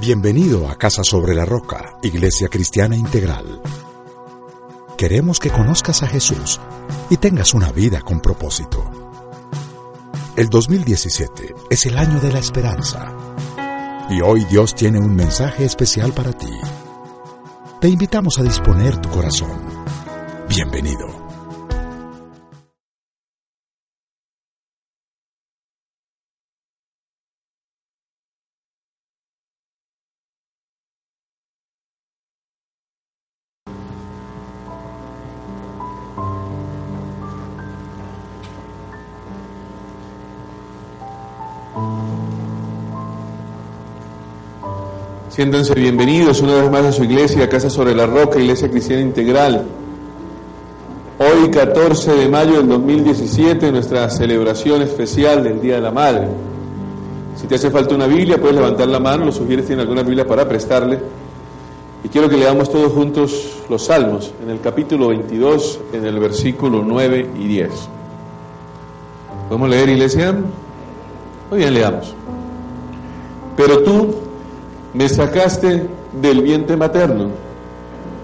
Bienvenido a Casa sobre la Roca, Iglesia Cristiana Integral. Queremos que conozcas a Jesús y tengas una vida con propósito. El 2017 es el año de la esperanza. Y hoy Dios tiene un mensaje especial para ti. Te invitamos a disponer tu corazón. Bienvenido. Siéntanse bienvenidos una vez más a su iglesia, Casa sobre la Roca, Iglesia Cristiana Integral. Hoy, 14 de mayo del 2017, nuestra celebración especial del Día de la Madre. Si te hace falta una Biblia, puedes levantar la mano, los sugieres tienen alguna Biblia para prestarle. Y quiero que leamos todos juntos los Salmos, en el capítulo 22, en el versículo 9 y 10. ¿Podemos leer, iglesia? Muy bien, leamos. Pero tú, me sacaste del vientre materno,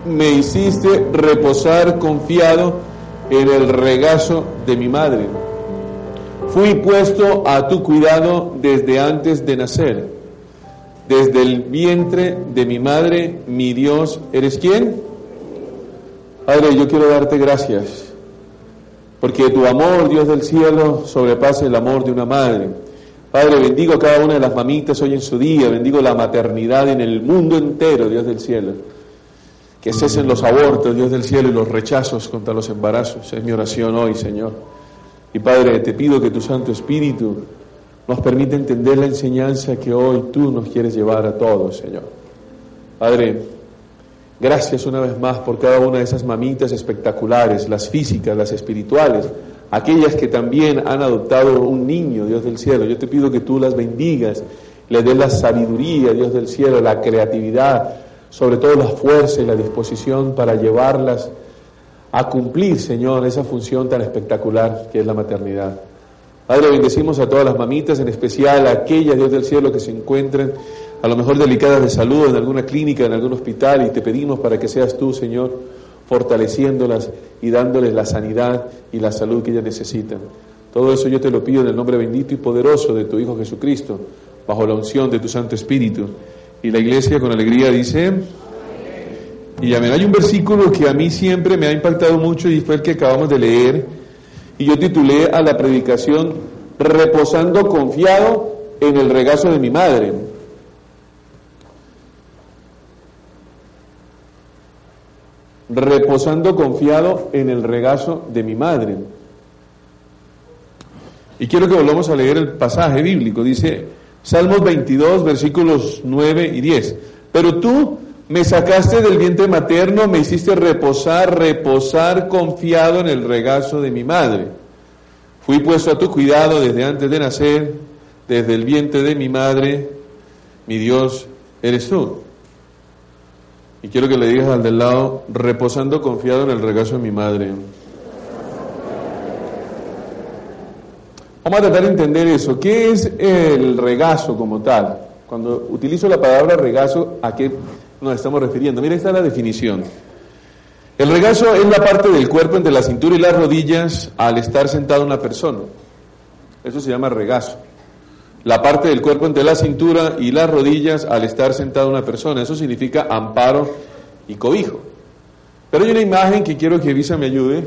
me hiciste reposar confiado en el regazo de mi madre. Fui puesto a tu cuidado desde antes de nacer. Desde el vientre de mi madre, mi Dios, ¿eres quién? Padre, yo quiero darte gracias, porque tu amor, Dios del cielo, sobrepasa el amor de una madre. Padre, bendigo a cada una de las mamitas hoy en su día, bendigo la maternidad en el mundo entero, Dios del cielo. Que cesen los abortos, Dios del cielo, y los rechazos contra los embarazos. Es mi oración hoy, Señor. Y Padre, te pido que tu Santo Espíritu nos permita entender la enseñanza que hoy tú nos quieres llevar a todos, Señor. Padre, gracias una vez más por cada una de esas mamitas espectaculares, las físicas, las espirituales, aquellas que también han adoptado un niño, Dios del cielo. Yo te pido que tú las bendigas, le des la sabiduría, Dios del cielo, la creatividad, sobre todo la fuerza y la disposición para llevarlas a cumplir, Señor, esa función tan espectacular que es la maternidad. Padre, bendecimos a todas las mamitas, en especial a aquellas, Dios del cielo, que se encuentren a lo mejor delicadas de salud en alguna clínica, en algún hospital, y te pedimos para que seas tú, Señor, fortaleciéndolas y dándoles la sanidad y la salud que ellas necesitan. Todo eso yo te lo pido en el nombre bendito y poderoso de tu Hijo Jesucristo, bajo la unción de tu Santo Espíritu. Y la iglesia con alegría dice, y amén. Hay un versículo que a mí siempre me ha impactado mucho y fue el que acabamos de leer, y yo titulé a la predicación, Reposando confiado en el regazo de mi madre. Reposando confiado en el regazo de mi madre. Y quiero que volvamos a leer el pasaje bíblico. Dice Salmos 22, versículos 9 y 10. Pero tú me sacaste del vientre materno, me hiciste reposar, reposar confiado en el regazo de mi madre. Fui puesto a tu cuidado desde antes de nacer, desde el vientre de mi madre, mi Dios eres tú. Y quiero que le digas al del lado, reposando confiado en el regazo de mi madre. Vamos a tratar de entender eso. ¿Qué es el regazo como tal? Cuando utilizo la palabra regazo, ¿a qué nos estamos refiriendo? Mira, esta es la definición. El regazo es la parte del cuerpo entre la cintura y las rodillas al estar sentado una persona. Eso se llama regazo la parte del cuerpo entre la cintura y las rodillas al estar sentada una persona. Eso significa amparo y cobijo. Pero hay una imagen que quiero que Visa me ayude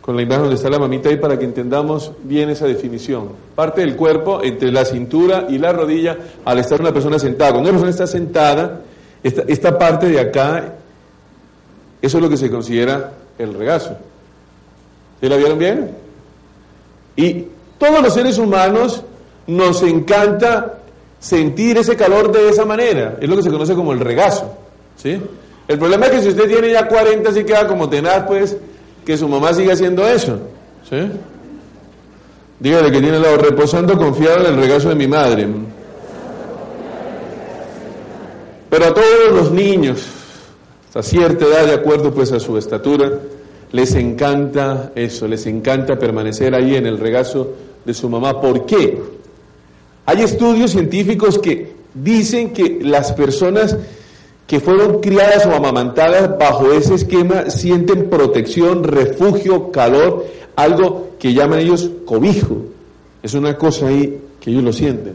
con la imagen donde está la mamita ahí para que entendamos bien esa definición. Parte del cuerpo entre la cintura y la rodilla al estar una persona sentada. Cuando una persona está sentada, esta, esta parte de acá, eso es lo que se considera el regazo. ¿Se la vieron bien? Y todos los seres humanos nos encanta sentir ese calor de esa manera. Es lo que se conoce como el regazo. ¿sí? El problema es que si usted tiene ya 40, sí queda como tenaz, pues, que su mamá siga haciendo eso. ¿sí? Dígale que tiene lado reposando confiado en el regazo de mi madre. Pero a todos los niños, a cierta edad, de acuerdo pues a su estatura, les encanta eso, les encanta permanecer ahí en el regazo de su mamá. ¿Por qué? Hay estudios científicos que dicen que las personas que fueron criadas o amamantadas bajo ese esquema sienten protección, refugio, calor, algo que llaman ellos cobijo. Es una cosa ahí que ellos lo sienten.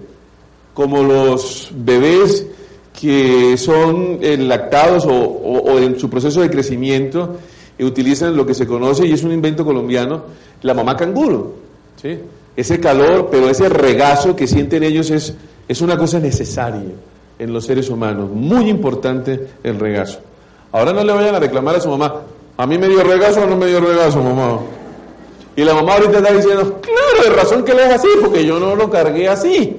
Como los bebés que son lactados o, en su proceso de crecimiento utilizan lo que se conoce, y es un invento colombiano, la mamá canguro. ¿sí? Ese calor, pero ese regazo que sienten ellos es, es una cosa necesaria en los seres humanos. Muy importante el regazo. Ahora no le vayan a reclamar a su mamá, ¿a mí me dio regazo o no me dio regazo, mamá? Y la mamá ahorita está diciendo, claro, de razón que le es así, porque yo no lo cargué así.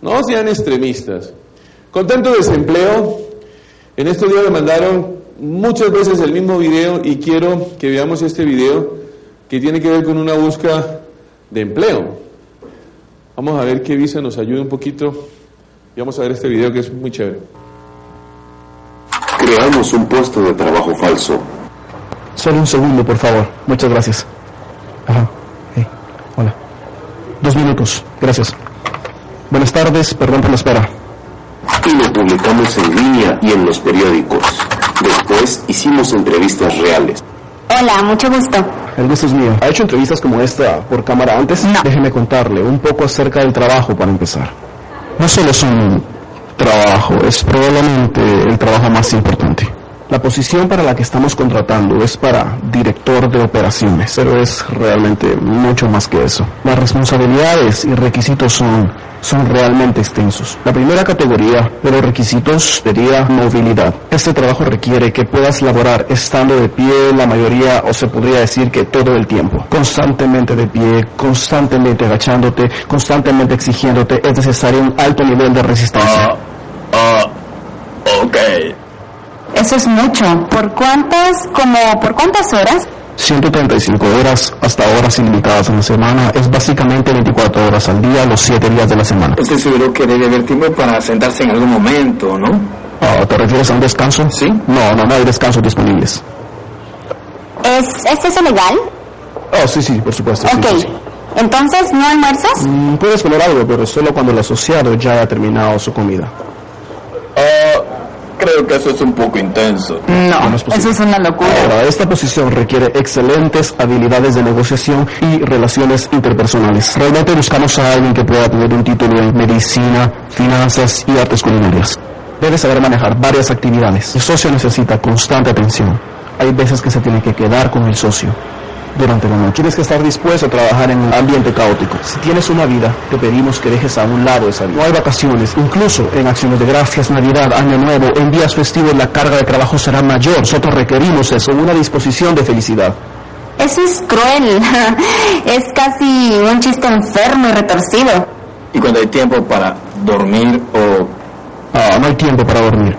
No sean extremistas. Con tanto desempleo, en estos días me mandaron muchas veces el mismo video y quiero que veamos este video que tiene que ver con una búsqueda de empleo. Vamos a ver qué Visa nos ayuda un poquito y vamos a ver este video que es muy chévere. Creamos un puesto de trabajo falso. Solo un segundo, por favor. Muchas gracias. Ajá. Hola. Dos minutos. Gracias. Buenas tardes. Perdón por la espera. Y lo publicamos en línea y en los periódicos. Después hicimos entrevistas reales. Hola, mucho gusto. El gusto es mío. ¿Ha hecho entrevistas como esta por cámara antes? No. Déjeme contarle un poco acerca del trabajo para empezar. No solo es un trabajo, es probablemente el trabajo más importante. La posición para la que estamos contratando es para director de operaciones, pero es realmente mucho más que eso. Las responsabilidades y requisitos son, son realmente extensos. La primera categoría de los requisitos sería movilidad. Este trabajo requiere que puedas laborar estando de pie la mayoría, o se podría decir que todo el tiempo. Constantemente de pie, constantemente agachándote, constantemente exigiéndote. Es necesario un alto nivel de resistencia. Ah, ok. Eso es mucho. ¿Por cuántas, como, por cuántas horas? 135 horas hasta horas ilimitadas en la semana es básicamente 24 horas al día, los 7 días de la semana. Estoy seguro que debe haber tiempo para sentarse en algún momento, ¿no? Ah, ¿Te refieres a un descanso? Sí. No, no, no hay descansos disponibles. ¿Es, ¿Es eso legal? Oh, sí, sí, por supuesto. ok. sí, sí. Entonces, ¿no almuerzas? Mm, Puedes comer algo, pero solo cuando el asociado ya haya terminado su comida. Ah, creo que eso es un poco intenso. No, no es posible. eso es una locura. Ahora, esta posición requiere excelentes habilidades de negociación y relaciones interpersonales. Realmente buscamos a alguien que pueda tener un título en medicina, finanzas y artes culinarias. Debe saber manejar varias actividades. El socio necesita constante atención. Hay veces que se tiene que quedar con el socio durante la noche. Tienes que estar dispuesto a trabajar en un ambiente caótico. Si tienes una vida, te pedimos que dejes a un lado esa vida. No hay vacaciones. Incluso en acciones de gracias, Navidad, Año Nuevo, en días festivos, la carga de trabajo será mayor. Nosotros requerimos eso, una disposición de felicidad. Eso es cruel. es casi un chiste enfermo y retorcido. Y cuando hay tiempo para dormir o... Ah, no hay tiempo para dormir.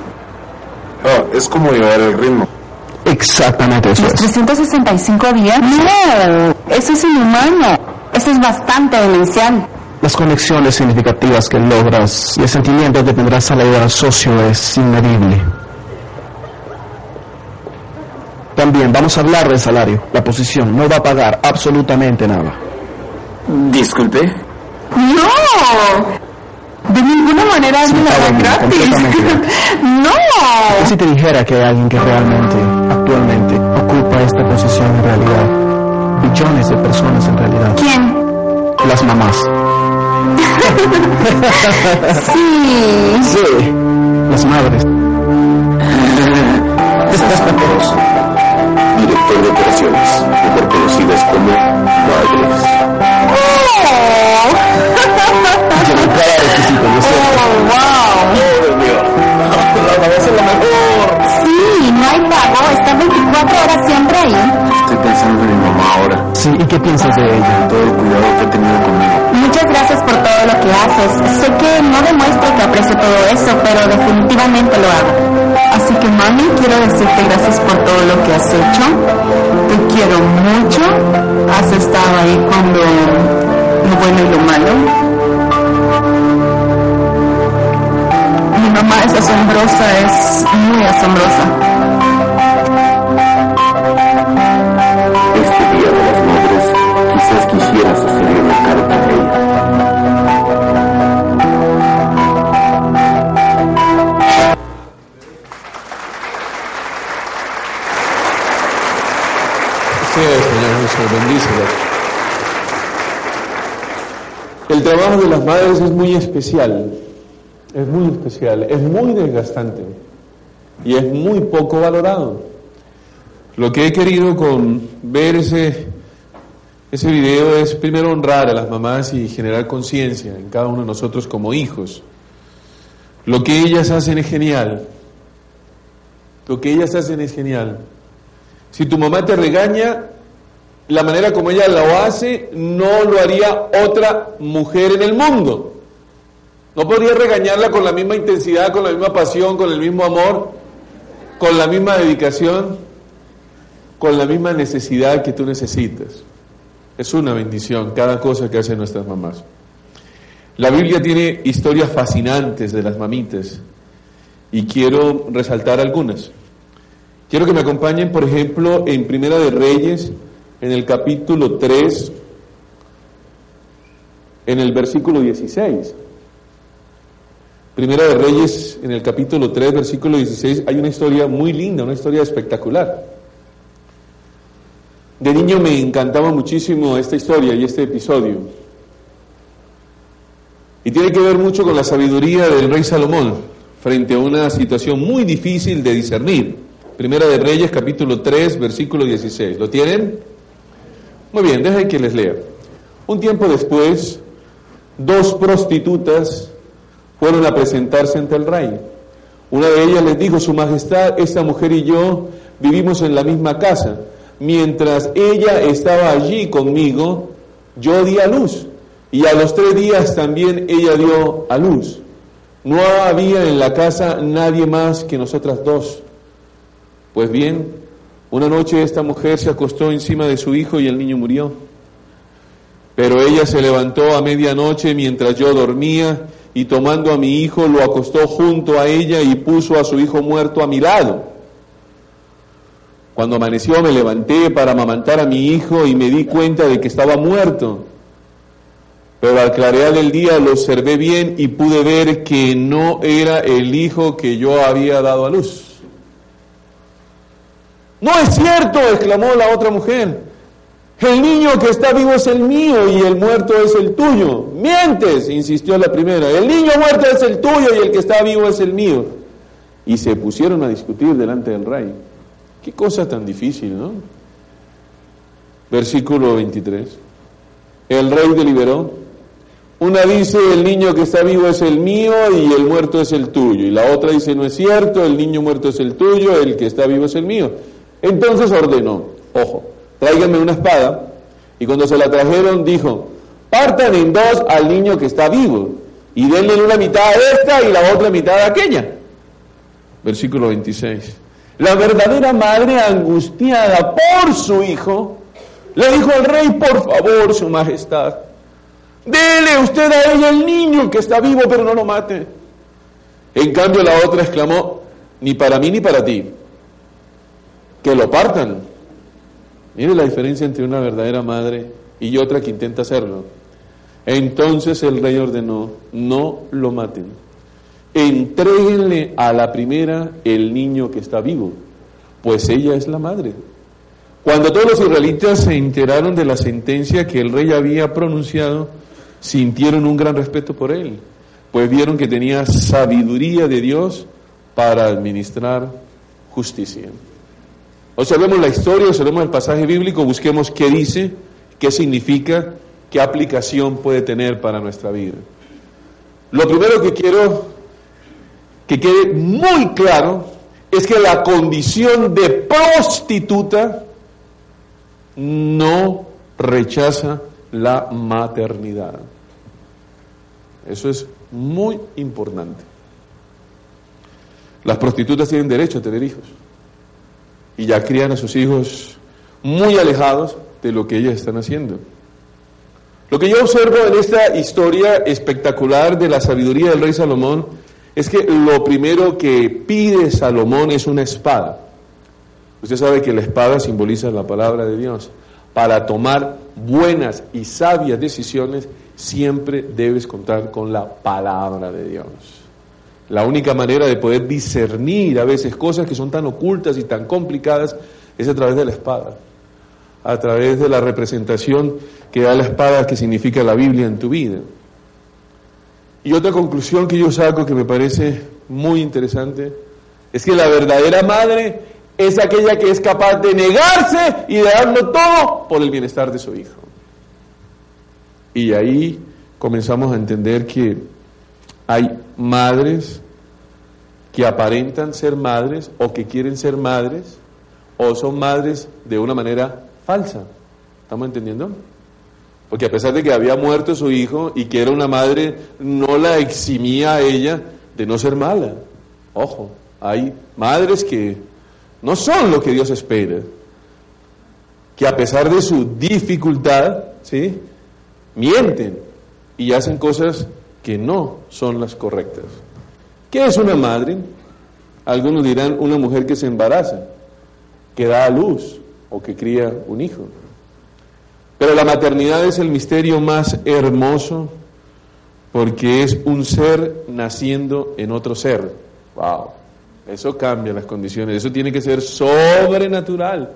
Ah, es como llevar el ritmo. Exactamente eso ¿Los es. 365 días? No, eso es inhumano. Eso es bastante demencial. Las conexiones significativas que logras y el sentimiento que tendrás al ayudar al socio es inmedible. También vamos a hablar del salario. La posición no va a pagar absolutamente nada. Disculpe. ¡No! De ninguna manera es bien, gratis. ¡No! ¿Y si te dijera que hay alguien que realmente, actualmente, ocupa esta posición en realidad? Billones de personas en realidad. ¿Quién? Las mamás. Sí. Sí. Las madres. Director de operaciones, mejor conocidas como madres. ¡Oh! Requisito, ¿no pensando en mi mamá ahora. Sí, ¿y qué piensas de ella? Todo el cuidado que ha tenido conmigo. Muchas gracias por todo lo que haces. Sé que pero definitivamente lo hago. Así que mami, quiero decirte gracias por todo lo que has hecho. Te quiero mucho. Has estado ahí cuando lo bueno y lo malo. Mi mamá es asombrosa, es muy asombrosa. Madres es muy especial, es muy especial, es muy desgastante y es muy poco valorado. Lo que he querido con ver ese, ese video es primero honrar a las mamás y generar conciencia en cada uno de nosotros como hijos. Lo que ellas hacen es genial. Lo que ellas hacen es genial. Si tu mamá te regaña, la manera como ella lo hace, no lo haría otra mujer en el mundo. No podría regañarla con la misma intensidad, con la misma pasión, con el mismo amor, con la misma dedicación, con la misma necesidad que tú necesitas. Es una bendición cada cosa que hacen nuestras mamás. La Biblia tiene historias fascinantes de las mamitas y quiero resaltar algunas. Quiero que me acompañen, por ejemplo, en Primera de Reyes, en el capítulo 3, en el versículo 16. Primera de Reyes, en el capítulo 3, versículo 16, hay una historia muy linda, una historia espectacular. De niño me encantaba muchísimo esta historia y este episodio. Y tiene que ver mucho con la sabiduría del rey Salomón frente a una situación muy difícil de discernir. Primera de Reyes, capítulo 3, versículo 16. ¿Lo tienen? Muy bien, dejen que les lea. Un tiempo después, dos prostitutas fueron a presentarse ante el rey. Una de ellas les dijo, Su Majestad, esta mujer y yo vivimos en la misma casa. Mientras ella estaba allí conmigo, yo di a luz. Y a los tres días también ella dio a luz. No había en la casa nadie más que nosotras dos. Pues bien, una noche esta mujer se acostó encima de su hijo y el niño murió. Pero ella se levantó a medianoche mientras yo dormía y tomando a mi hijo lo acostó junto a ella y puso a su hijo muerto a mi lado. Cuando amaneció me levanté para amamantar a mi hijo y me di cuenta de que estaba muerto. Pero al clarear del día lo observé bien y pude ver que no era el hijo que yo había dado a luz. No es cierto, exclamó la otra mujer. El niño que está vivo es el mío y el muerto es el tuyo. Mientes, insistió la primera. El niño muerto es el tuyo y el que está vivo es el mío. Y se pusieron a discutir delante del rey. Qué cosa tan difícil, ¿no? Versículo 23. El rey deliberó. Una dice, el niño que está vivo es el mío y el muerto es el tuyo. Y la otra dice, no es cierto, el niño muerto es el tuyo, el que está vivo es el mío. Entonces ordenó, ojo, tráiganme una espada. Y cuando se la trajeron, dijo, partan en dos al niño que está vivo y denle una mitad a esta y la otra mitad a aquella. Versículo 26. La verdadera madre angustiada por su hijo, le dijo al rey, por favor, su majestad, dele usted a ella el niño que está vivo, pero no lo mate. En cambio la otra exclamó, ni para mí ni para ti, que lo partan. Mire la diferencia entre una verdadera madre y otra que intenta hacerlo. Entonces el rey ordenó, no lo maten. Entréguenle a la primera el niño que está vivo, pues ella es la madre. Cuando todos los israelitas se enteraron de la sentencia que el rey había pronunciado, sintieron un gran respeto por él, pues vieron que tenía sabiduría de Dios para administrar justicia. Observemos la historia, observemos el pasaje bíblico, busquemos qué dice, qué significa, qué aplicación puede tener para nuestra vida. Lo primero que quiero que quede muy claro es que la condición de prostituta no rechaza la maternidad. Eso es muy importante. Las prostitutas tienen derecho a tener hijos. Y ya crían a sus hijos muy alejados de lo que ellas están haciendo. Lo que yo observo en esta historia espectacular de la sabiduría del rey Salomón es que lo primero que pide Salomón es una espada. Usted sabe que la espada simboliza la palabra de Dios. Para tomar buenas y sabias decisiones siempre debes contar con la palabra de Dios. La única manera de poder discernir a veces cosas que son tan ocultas y tan complicadas es a través de la espada, a través de la representación que da la espada que significa la Biblia en tu vida. Y otra conclusión que yo saco que me parece muy interesante es que la verdadera madre es aquella que es capaz de negarse y de darlo todo por el bienestar de su hijo. Y ahí comenzamos a entender que hay madres que aparentan ser madres o que quieren ser madres o son madres de una manera falsa. ¿Estamos entendiendo? Porque a pesar de que había muerto su hijo y que era una madre, no la eximía a ella de no ser mala. Ojo, hay madres que no son lo que Dios espera, que a pesar de su dificultad, ¿sí? mienten y hacen cosas que no son las correctas. ¿Qué es una madre? Algunos dirán una mujer que se embaraza, que da a luz o que cría un hijo. Pero la maternidad es el misterio más hermoso porque es un ser naciendo en otro ser. Wow. Eso cambia las condiciones, eso tiene que ser sobrenatural.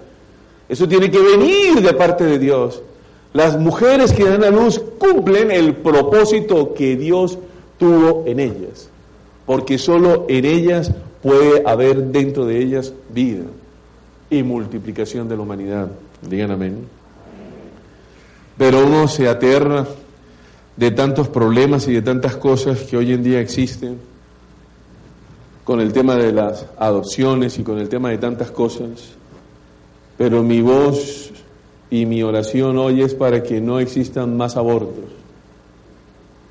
Eso tiene que venir de parte de Dios. Las mujeres que dan a luz cumplen el propósito que Dios tuvo en ellas, porque solo en ellas puede haber dentro de ellas vida y multiplicación de la humanidad. Digan amén pero uno se aterra de tantos problemas y de tantas cosas que hoy en día existen, con el tema de las adopciones y con el tema de tantas cosas, pero mi voz y mi oración hoy es para que no existan más abortos,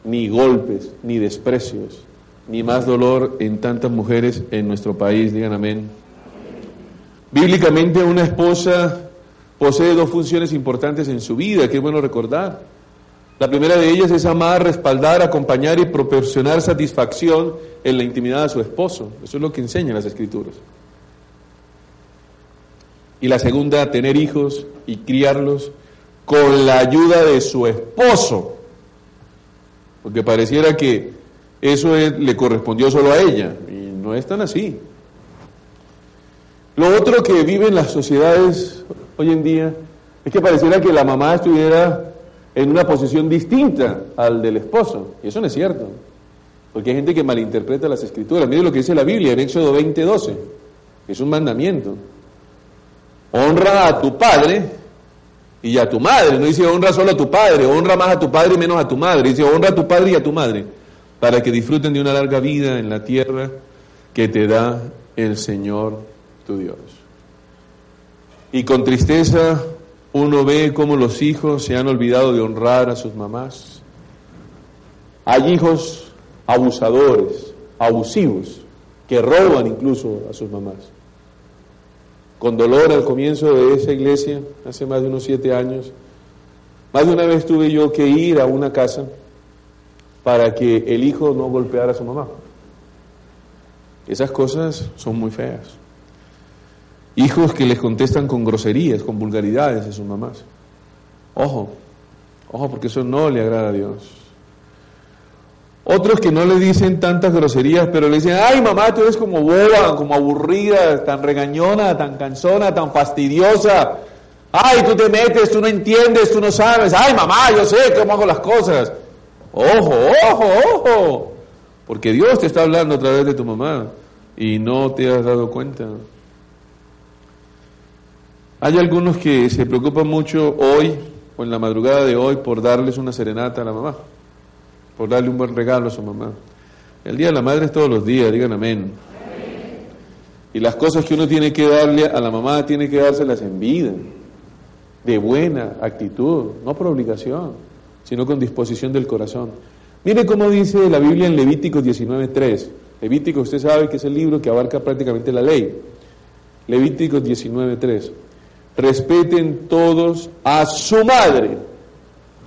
ni golpes, ni desprecios, ni más dolor en tantas mujeres en nuestro país, digan amén. Bíblicamente una esposa posee dos funciones importantes en su vida, que es bueno recordar. La primera de ellas es amar, respaldar, acompañar y proporcionar satisfacción en la intimidad de su esposo. Eso es lo que enseñan las escrituras. Y la segunda, tener hijos y criarlos con la ayuda de su esposo. Porque pareciera que eso le correspondió solo a ella. Y no es tan así. Lo otro que viven las sociedades hoy en día es que pareciera que la mamá estuviera en una posición distinta al del esposo. Y eso no es cierto. Porque hay gente que malinterpreta las escrituras. Mire lo que dice la Biblia en Éxodo 20:12. Es un mandamiento. Honra a tu padre y a tu madre. No dice honra solo a tu padre, honra más a tu padre y menos a tu madre. Dice honra a tu padre y a tu madre para que disfruten de una larga vida en la tierra que te da el Señor tu Dios. Y con tristeza uno ve cómo los hijos se han olvidado de honrar a sus mamás. Hay hijos abusadores, abusivos, que roban incluso a sus mamás. Con dolor al comienzo de esa iglesia, hace más de unos siete años, más de una vez tuve yo que ir a una casa para que el hijo no golpeara a su mamá. Esas cosas son muy feas. Hijos que les contestan con groserías, con vulgaridades a sus mamás. Ojo, ojo, porque eso no le agrada a Dios. Otros que no le dicen tantas groserías, pero le dicen, ay mamá, tú eres como boba, como aburrida, tan regañona, tan cansona, tan fastidiosa. Ay, tú te metes, tú no entiendes, tú no sabes. Ay mamá, yo sé cómo hago las cosas. Ojo, ojo, ojo. Porque Dios te está hablando a través de tu mamá y no te has dado cuenta. Hay algunos que se preocupan mucho hoy o en la madrugada de hoy por darles una serenata a la mamá, por darle un buen regalo a su mamá. El Día de la Madre es todos los días, digan amén. Y las cosas que uno tiene que darle a la mamá tiene que dárselas en vida, de buena actitud, no por obligación, sino con disposición del corazón. Mire cómo dice la Biblia en Levítico 19.3. Levítico, usted sabe que es el libro que abarca prácticamente la ley. Levítico 19.3. Respeten todos a su madre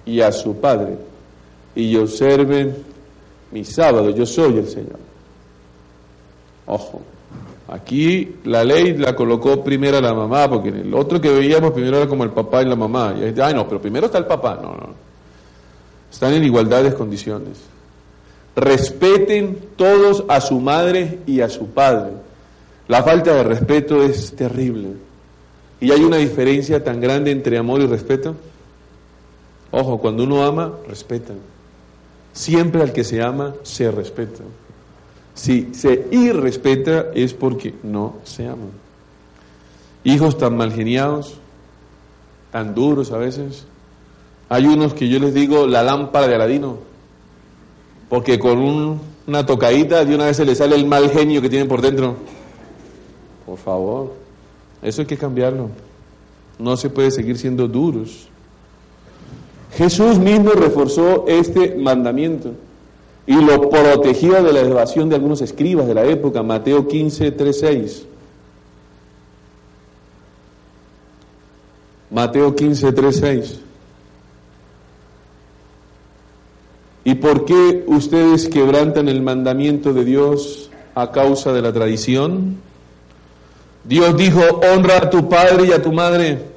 y a su padre y observen mi sábado. Yo soy el Señor. Ojo. Aquí la ley la colocó primero la mamá, porque en el otro que veíamos primero era como el papá y la mamá. Y ay, no, pero primero está el papá. No, no. Están en igualdad de condiciones. Respeten todos a su madre y a su padre. La falta de respeto es terrible. Y hay una diferencia tan grande entre amor y respeto. Ojo, cuando uno ama, respeta. Siempre al que se ama, se respeta. Si se irrespeta es porque no se ama. Hijos tan mal geniados, tan duros a veces. Hay unos que yo les digo la lámpara de Aladino, porque con una tocadita de una vez se le sale el mal genio que tienen por dentro. Por favor, eso hay que cambiarlo. No se puede seguir siendo duros. Jesús mismo reforzó este mandamiento y lo protegió de la evasión de algunos escribas de la época, Mateo 15, 3, 6. Mateo 15, 3, 6. ¿Y por qué ustedes quebrantan el mandamiento de Dios a causa de la tradición? Dios dijo, honra a tu padre y a tu madre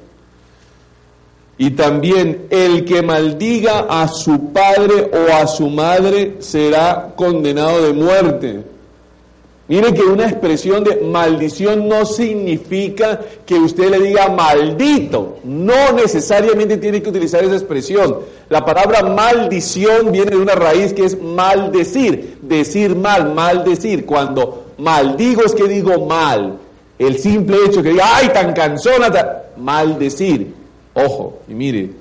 y también el que maldiga a su padre o a su madre será condenado de muerte. Mire que una expresión de maldición no significa que usted le diga maldito. No necesariamente tiene que utilizar esa expresión. La palabra maldición viene de una raíz que es maldecir, decir mal, maldecir. Cuando maldigo es que digo mal. El simple hecho que diga, ay, tan cansona, maldecir. Ojo, y mire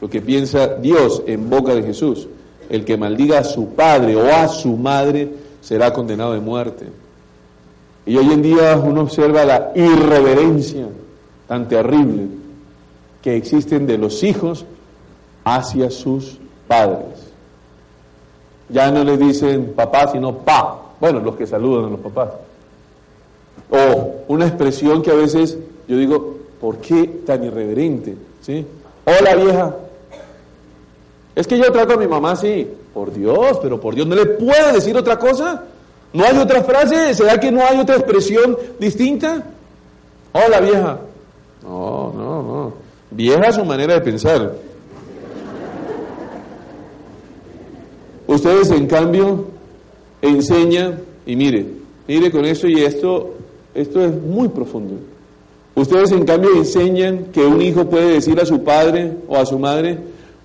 lo que piensa Dios en boca de Jesús. El que maldiga a su padre o a su madre será condenado de muerte. Y hoy en día uno observa la irreverencia tan terrible que existen de los hijos hacia sus padres. Ya no le dicen papá, sino pa. Bueno, los que saludan a los papás. O una expresión que a veces yo digo, ¿Por qué tan irreverente? ¿Sí? Hola vieja. Es que yo trato a mi mamá así. Por Dios, pero por Dios, ¿no le puedo decir otra cosa? ¿No hay otra frase? ¿Será que no hay otra expresión distinta? Hola vieja. No, no, no. Vieja su manera de pensar. Ustedes, en cambio, enseñan, y mire, mire con eso y esto, esto es muy profundo. Ustedes en cambio enseñan que un hijo puede decir a su padre o a su madre,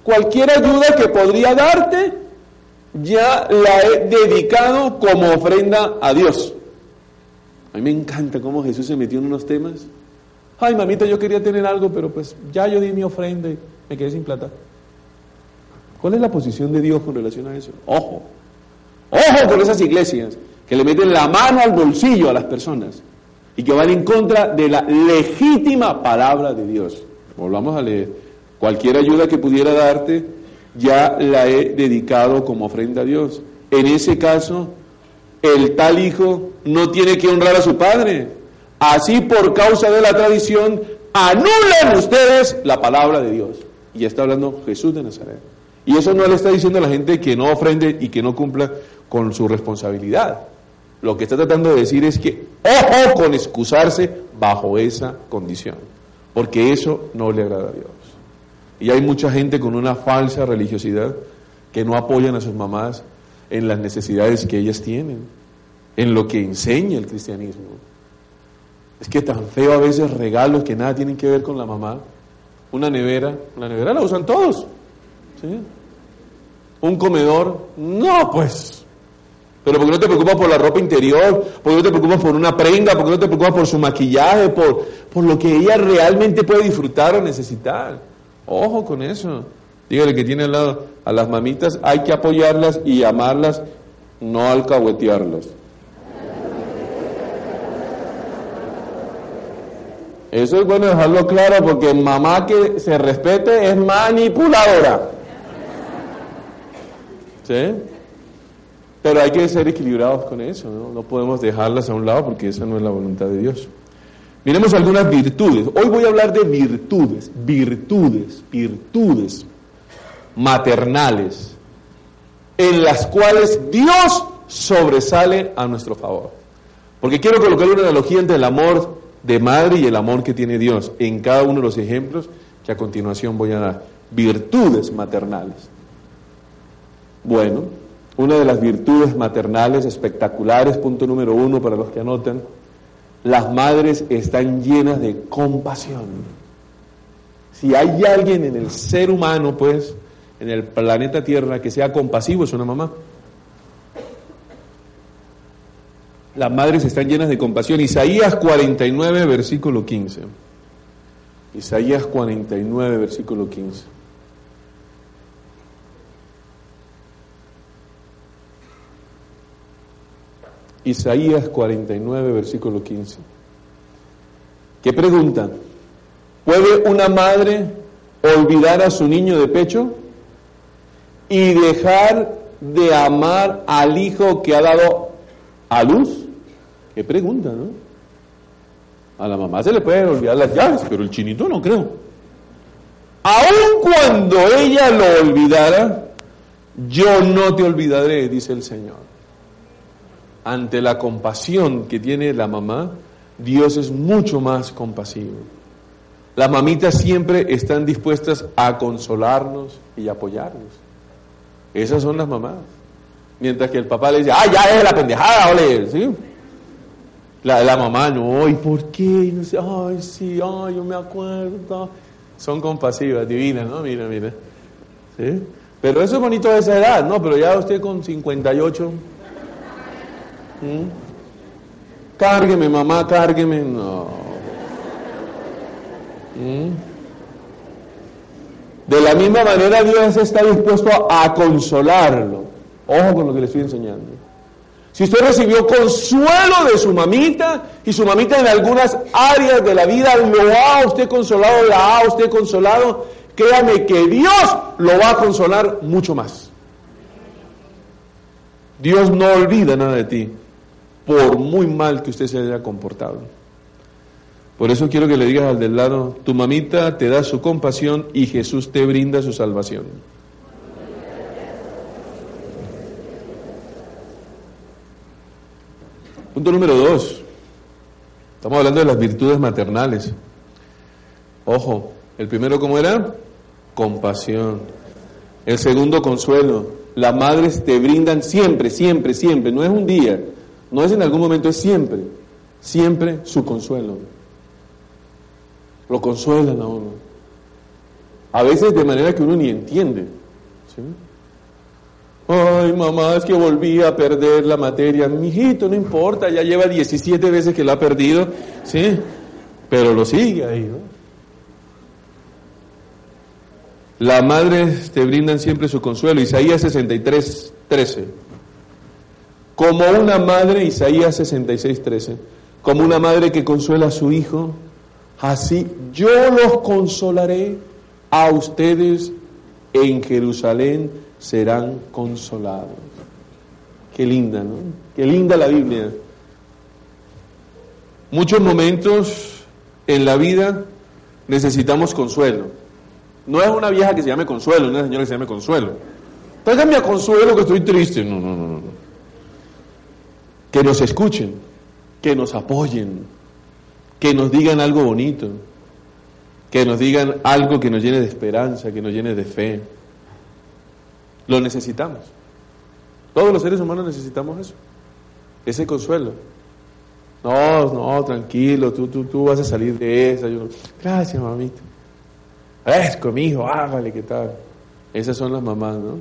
cualquier ayuda que podría darte, ya la he dedicado como ofrenda a Dios. A mí me encanta cómo Jesús se metió en unos temas. Ay, mamita, yo quería tener algo, pero pues ya yo di mi ofrenda y me quedé sin plata. ¿Cuál es la posición de Dios con relación a eso? Ojo, ojo con esas iglesias que le meten la mano al bolsillo a las personas y que van en contra de la legítima palabra de Dios. Volvamos a leer. Cualquier ayuda que pudiera darte, ya la he dedicado como ofrenda a Dios. En ese caso, el tal hijo no tiene que honrar a su padre. Así por causa de la tradición, anulan ustedes la palabra de Dios. Y está hablando Jesús de Nazaret. Y eso no le está diciendo a la gente que no ofrende y que no cumpla con su responsabilidad. Lo que está tratando de decir es que ojo con excusarse bajo esa condición, porque eso no le agrada a Dios. Y hay mucha gente con una falsa religiosidad que no apoyan a sus mamás en las necesidades que ellas tienen, en lo que enseña el cristianismo. Es que tan feo a veces regalos que nada tienen que ver con la mamá. Una nevera, la nevera la usan todos. ¿sí? Un comedor, no, pues pero ¿por qué no te preocupas por la ropa interior? ¿Por qué no te preocupas por una prenda? ¿Por qué no te preocupas por su maquillaje? Por, por lo que ella realmente puede disfrutar o necesitar. Ojo con eso. Dígale que tiene al lado a las mamitas, hay que apoyarlas y amarlas, no alcahuetearlas. Eso es bueno dejarlo claro porque mamá que se respete es manipuladora. ¿Sí? Pero hay que ser equilibrados con eso, ¿no? No podemos dejarlas a un lado porque esa no es la voluntad de Dios. Miremos algunas virtudes. Hoy voy a hablar de virtudes, virtudes, virtudes maternales, en las cuales Dios sobresale a nuestro favor. Porque quiero colocar una analogía entre el amor de madre y el amor que tiene Dios en cada uno de los ejemplos que a continuación voy a dar. Virtudes maternales. Bueno, una de las virtudes maternales espectaculares, punto número uno para los que anotan, las madres están llenas de compasión. Si hay alguien en el ser humano, pues, en el planeta Tierra que sea compasivo, es una mamá. Las madres están llenas de compasión. Isaías 49, versículo 15. Isaías 49, versículo 15. Isaías 49, versículo 15. ¿Qué pregunta? ¿Puede una madre olvidar a su niño de pecho y dejar de amar al hijo que ha dado a luz? ¿Qué pregunta, no? A la mamá se le pueden olvidar las llaves, pero el chinito no creo. Aun cuando ella lo olvidara, yo no te olvidaré, dice el Señor ante la compasión que tiene la mamá, Dios es mucho más compasivo. Las mamitas siempre están dispuestas a consolarnos y apoyarnos. Esas son las mamás. Mientras que el papá le dice, ah, ya es la pendejada, ole, ¿sí? La, la mamá, no, ¿y por qué? no sé, ay, sí, ay, yo me acuerdo. Son compasivas, divinas, ¿no? Mira, mira. ¿Sí? Pero eso es bonito de esa edad, ¿no? Pero ya usted con 58 Cárgueme, mamá, cárgueme. No. De la misma manera Dios está dispuesto a consolarlo. Ojo con lo que le estoy enseñando. Si usted recibió consuelo de su mamita y su mamita en algunas áreas de la vida lo ha usted consolado, la ha usted consolado, créame que Dios lo va a consolar mucho más. Dios no olvida nada de ti por muy mal que usted se haya comportado. Por eso quiero que le digas al del lado, tu mamita te da su compasión y Jesús te brinda su salvación. Punto número dos. Estamos hablando de las virtudes maternales. Ojo, el primero cómo era? Compasión. El segundo consuelo. Las madres te brindan siempre, siempre, siempre. No es un día, no es en algún momento, es siempre, siempre su consuelo. Lo consuelan a uno. A veces de manera que uno ni entiende. Ay, mamá, es que volví a perder la materia. Mijito, no importa, ya lleva 17 veces que la ha perdido, ¿sí? Pero lo sigue ahí, ¿no? La madre te brindan siempre su consuelo. Isaías 63, 13 como una madre, Isaías 66, 13, como una madre que consuela a su hijo, así yo los consolaré a ustedes en Jerusalén serán consolados. Qué linda, ¿no? Qué linda la Biblia. Muchos momentos en la vida necesitamos consuelo. No es una vieja que se llame Consuelo, una señora que se llame Consuelo. Tráigame a Consuelo que estoy triste. No, no, no que nos escuchen, que nos apoyen, que nos digan algo bonito, que nos digan algo que nos llene de esperanza, que nos llene de fe. Lo necesitamos. Todos los seres humanos necesitamos eso, ese consuelo. No, no, tranquilo, tú, tú, tú vas a salir de esa. Gracias, mamita. Es conmigo, hágale, ¿qué tal? Esas son las mamás, ¿no?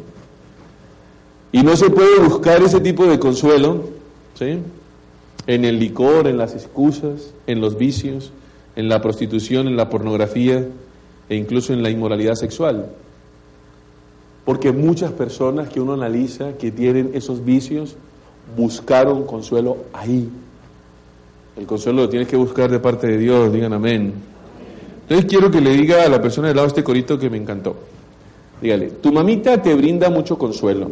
Y no se puede buscar ese tipo de consuelo ¿sí? En el licor, en las excusas, en los vicios, en la prostitución, en la pornografía e incluso en la inmoralidad sexual. Porque muchas personas que uno analiza que tienen esos vicios buscaron consuelo ahí. El consuelo lo tienes que buscar de parte de Dios, digan amén. Entonces quiero que le diga a la persona del lado este corito que me encantó. Dígale, tu mamita te brinda mucho consuelo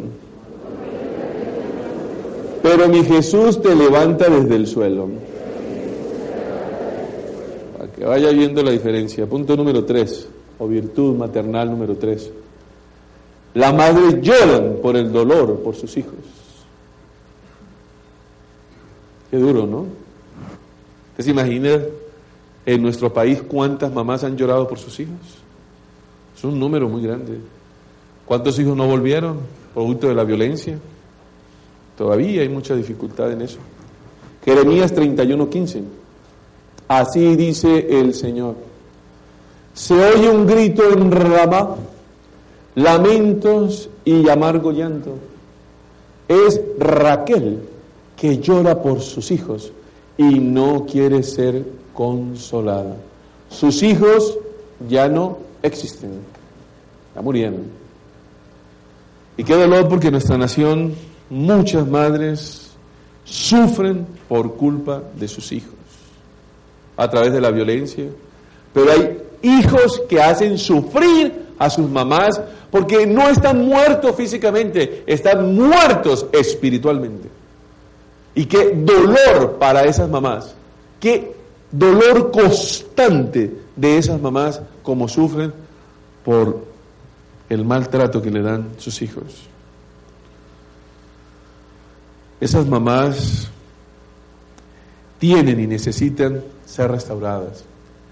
Pero mi Jesús te levanta desde el suelo. Para que vaya viendo la diferencia. Punto número tres, o virtud maternal número tres. Las madres lloran por el dolor, por sus hijos. Qué duro, ¿no? ¿Usted se imagina en nuestro país cuántas mamás han llorado por sus hijos? Es un número muy grande. ¿Cuántos hijos no volvieron producto de la violencia? Todavía hay mucha dificultad en eso. Jeremías 31:15. Así dice el Señor. Se oye un grito en Ramá, lamentos y amargo llanto. Es Raquel que llora por sus hijos y no quiere ser consolada. Sus hijos ya no existen, ya murieron. Y qué dolor porque nuestra nación, muchas madres sufren por culpa de sus hijos, a través de la violencia, pero hay hijos que hacen sufrir a sus mamás porque no están muertos físicamente, están muertos espiritualmente. Y qué dolor para esas mamás, qué dolor constante de esas mamás como sufren por el maltrato que le dan sus hijos. Esas mamás tienen y necesitan ser restauradas,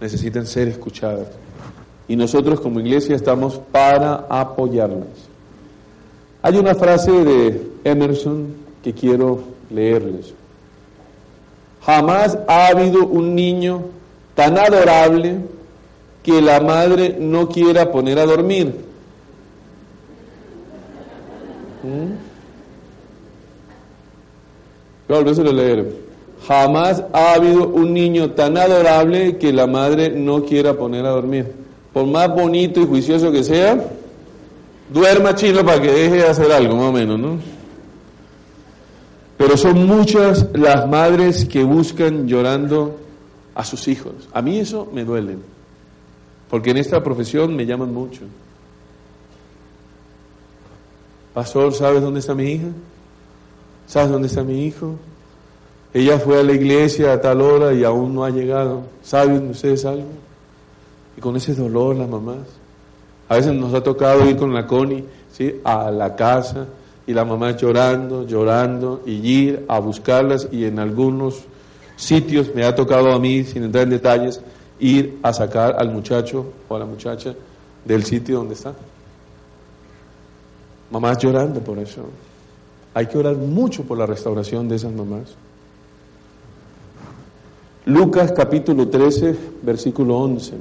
necesitan ser escuchadas. Y nosotros como iglesia estamos para apoyarlas. Hay una frase de Emerson que quiero leerles. Jamás ha habido un niño tan adorable que la madre no quiera poner a dormir. ¿Mm? A a leer. Jamás ha habido un niño tan adorable que la madre no quiera poner a dormir. Por más bonito y juicioso que sea, duerma chino para que deje de hacer algo, más o menos, ¿no? Pero son muchas las madres que buscan llorando a sus hijos. A mí eso me duele, porque en esta profesión me llaman mucho. Pastor, ¿sabes dónde está mi hija? ¿Sabes dónde está mi hijo? Ella fue a la iglesia a tal hora y aún no ha llegado. ¿Saben ustedes algo? Y con ese dolor las mamás. A veces nos ha tocado ir con la Connie ¿sí? a la casa y la mamá llorando, llorando y ir a buscarlas y en algunos sitios me ha tocado a mí, sin entrar en detalles, ir a sacar al muchacho o a la muchacha del sitio donde está. Mamás llorando por eso. Hay que orar mucho por la restauración de esas mamás. Lucas capítulo 13, versículo 11.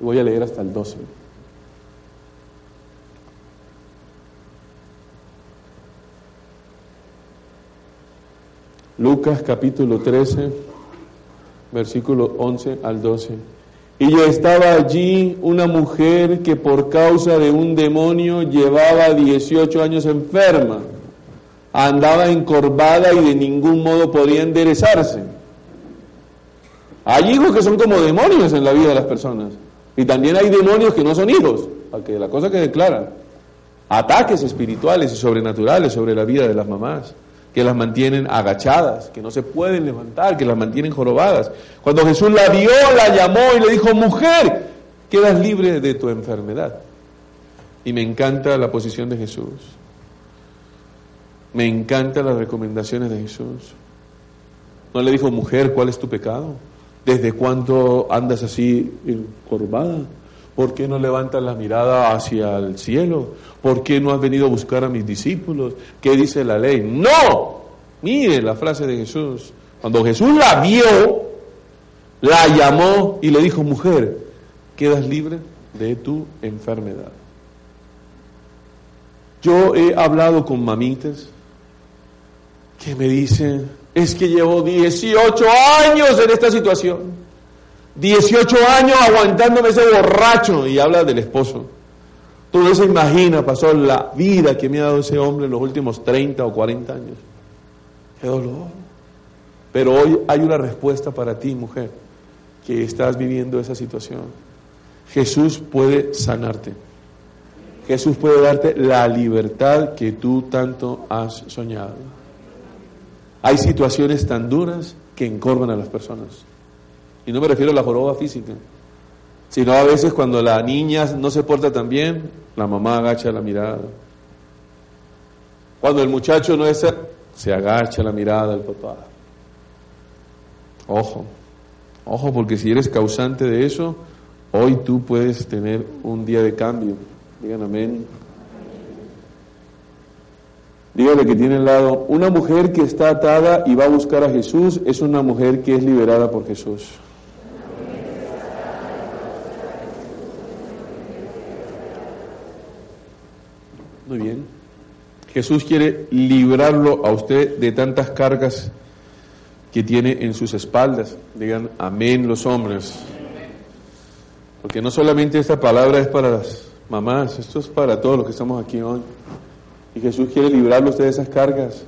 Voy a leer hasta el 12. Lucas capítulo 13, versículo 11 al 12. Y ya estaba allí una mujer que por causa de un demonio llevaba 18 años enferma, andaba encorvada y de ningún modo podía enderezarse. Hay hijos que son como demonios en la vida de las personas. Y también hay demonios que no son hijos, para que la cosa que declaran. Ataques espirituales y sobrenaturales sobre la vida de las mamás que las mantienen agachadas, que no se pueden levantar, que las mantienen jorobadas. Cuando Jesús la vio, la llamó y le dijo, mujer, quedas libre de tu enfermedad. Y me encanta la posición de Jesús. Me encantan las recomendaciones de Jesús. No le dijo, mujer, ¿cuál es tu pecado? ¿Desde cuándo andas así encorvada? ¿Por qué no levantas la mirada hacia el cielo? ¿Por qué no has venido a buscar a mis discípulos? ¿Qué dice la ley? No. Mire la frase de Jesús. Cuando Jesús la vio, la llamó y le dijo, mujer, quedas libre de tu enfermedad. Yo he hablado con mamitas que me dicen, es que llevo 18 años en esta situación. 18 años aguantándome ese borracho y habla del esposo. Tú no se imagina, pasó la vida que me ha dado ese hombre en los últimos 30 o 40 años. Qué dolor. Pero hoy hay una respuesta para ti, mujer, que estás viviendo esa situación. Jesús puede sanarte. Jesús puede darte la libertad que tú tanto has soñado. Hay situaciones tan duras que encorvan a las personas. Y no me refiero a la joroba física, sino a veces cuando la niña no se porta tan bien, la mamá agacha la mirada. Cuando el muchacho no es, se agacha la mirada al papá. Ojo, ojo, porque si eres causante de eso, hoy tú puedes tener un día de cambio. Digan amén. Dígale que tiene al lado, una mujer que está atada y va a buscar a Jesús es una mujer que es liberada por Jesús. Muy bien. Jesús quiere librarlo a usted de tantas cargas que tiene en sus espaldas. Digan amén los hombres. Porque no solamente esta palabra es para las mamás, esto es para todos los que estamos aquí hoy. Y Jesús quiere librarlo a usted de esas cargas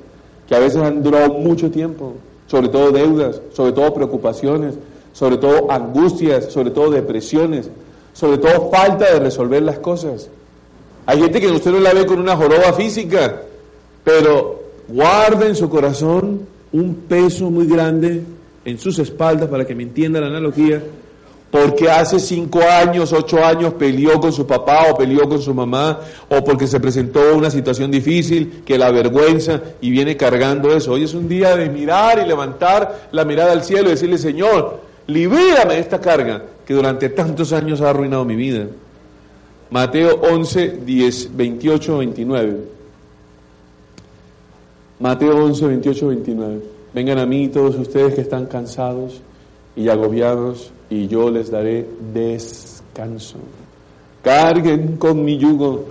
que a veces han durado mucho tiempo, sobre todo deudas, sobre todo preocupaciones, sobre todo angustias, sobre todo depresiones, sobre todo falta de resolver las cosas. Hay gente que usted no la ve con una joroba física, pero guarda en su corazón un peso muy grande en sus espaldas, para que me entienda la analogía, porque hace cinco años, ocho años peleó con su papá o peleó con su mamá, o porque se presentó una situación difícil que la avergüenza y viene cargando eso. Hoy es un día de mirar y levantar la mirada al cielo y decirle, Señor, libérame de esta carga que durante tantos años ha arruinado mi vida. Mateo 11, 10, 28, 29. Mateo 11, 28, 29. Vengan a mí todos ustedes que están cansados y agobiados, y yo les daré descanso. Carguen con mi yugo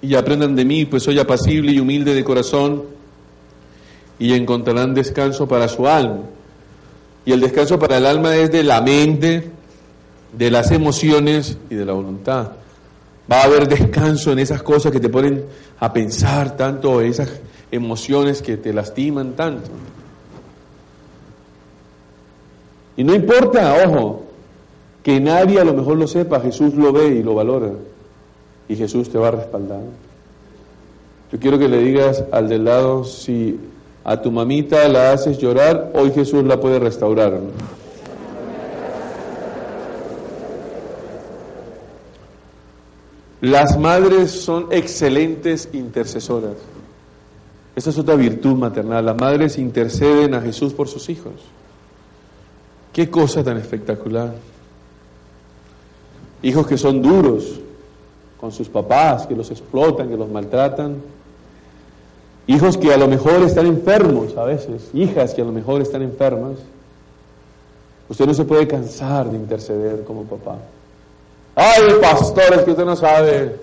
y aprendan de mí, pues soy apacible y humilde de corazón, y encontrarán descanso para su alma. Y el descanso para el alma es de la mente, de las emociones y de la voluntad. Va a haber descanso en esas cosas que te ponen a pensar tanto, esas emociones que te lastiman tanto. Y no importa, ojo, que nadie a lo mejor lo sepa, Jesús lo ve y lo valora. Y Jesús te va a respaldar. Yo quiero que le digas al del lado, si a tu mamita la haces llorar, hoy Jesús la puede restaurar. Las madres son excelentes intercesoras. Esa es otra virtud maternal. Las madres interceden a Jesús por sus hijos. Qué cosa tan espectacular. Hijos que son duros con sus papás, que los explotan, que los maltratan. Hijos que a lo mejor están enfermos a veces. Hijas que a lo mejor están enfermas. Usted no se puede cansar de interceder como papá. Ay, pastor, es que usted no sabe